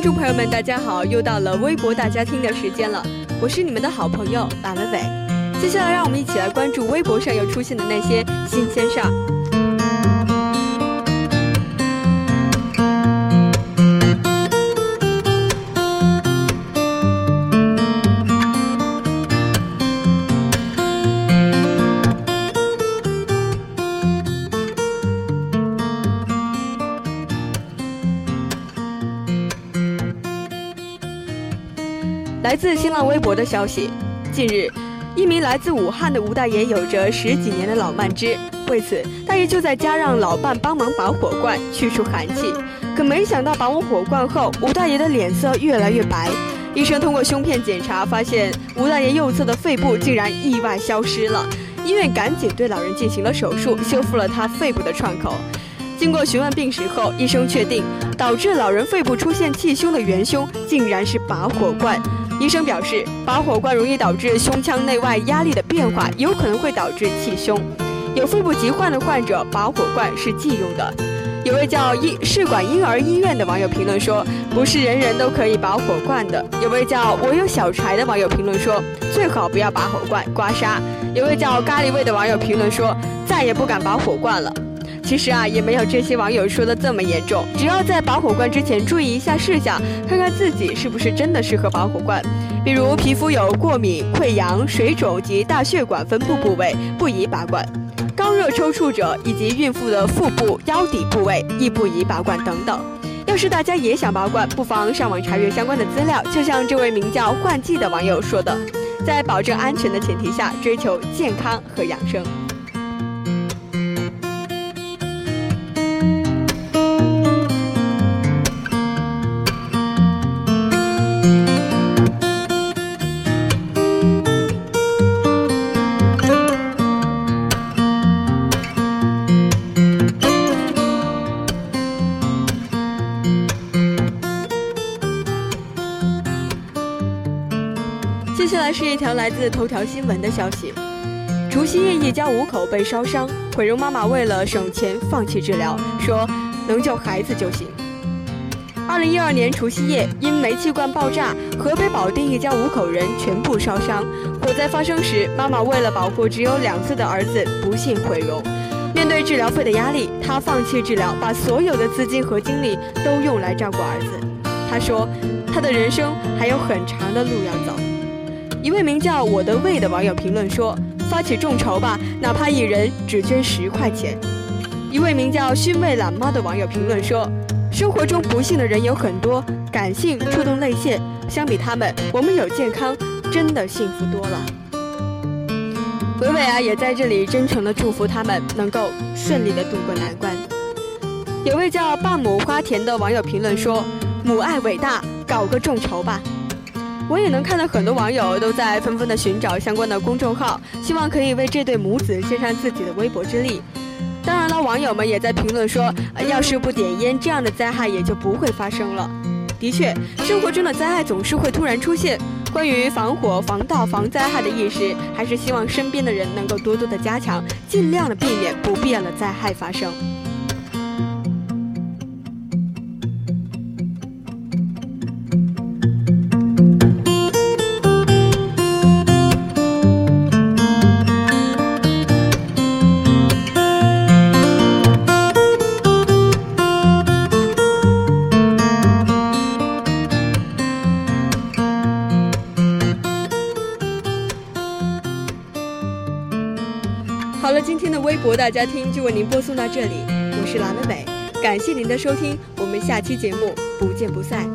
听众朋友们，大家好，又到了微博大家听的时间了，我是你们的好朋友马伟伟。接下来，让我们一起来关注微博上又出现的那些新鲜事儿。来自新浪微博的消息，近日，一名来自武汉的吴大爷有着十几年的老慢支，为此，大爷就在家让老伴帮忙拔火罐，去除寒气。可没想到拔完火罐后，吴大爷的脸色越来越白。医生通过胸片检查，发现吴大爷右侧的肺部竟然意外消失了。医院赶紧对老人进行了手术，修复了他肺部的创口。经过询问病史后，医生确定导致老人肺部出现气胸的元凶竟然是拔火罐。医生表示，拔火罐容易导致胸腔内外压力的变化，有可能会导致气胸。有肺部疾患的患者，拔火罐是忌用的。有位叫医试管婴儿医院的网友评论说：“不是人人都可以拔火罐的。”有位叫我有小柴的网友评论说：“最好不要拔火罐，刮痧。”有位叫咖喱味的网友评论说：“再也不敢拔火罐了。”其实啊，也没有这些网友说的这么严重。只要在拔火罐之前注意一下事项，看看自己是不是真的适合拔火罐。比如皮肤有过敏、溃疡、水肿及大血管分布部位，不宜拔罐；高热抽搐者以及孕妇的腹部、腰底部位亦不宜拔罐等等。要是大家也想拔罐，不妨上网查阅相关的资料。就像这位名叫换季的网友说的，在保证安全的前提下，追求健康和养生。接下来是一条来自头条新闻的消息：除夕夜，一家五口被烧伤，毁容妈妈为了省钱放弃治疗，说能救孩子就行。二零一二年除夕夜，因煤气罐爆炸，河北保定一家五口人全部烧伤。火灾发生时，妈妈为了保护只有两岁的儿子，不幸毁容。面对治疗费的压力，她放弃治疗，把所有的资金和精力都用来照顾儿子。她说，她的人生还有很长的路要走。一位名叫我的胃的网友评论说：“发起众筹吧，哪怕一人只捐十块钱。”一位名叫熏味懒猫的网友评论说：“生活中不幸的人有很多，感性触动泪腺，相比他们，我们有健康，真的幸福多了。”伟伟啊，也在这里真诚的祝福他们能够顺利的度过难关。有位叫半亩花田的网友评论说：“母爱伟大，搞个众筹吧。”我也能看到很多网友都在纷纷的寻找相关的公众号，希望可以为这对母子献上自己的微薄之力。当然了，网友们也在评论说，要是不点烟，这样的灾害也就不会发生了。的确，生活中的灾害总是会突然出现。关于防火、防盗、防灾害的意识，还是希望身边的人能够多多的加强，尽量的避免不必要的灾害发生。好了，今天的微博大家听就为您播送到这里，我是蓝美美，感谢您的收听，我们下期节目不见不散。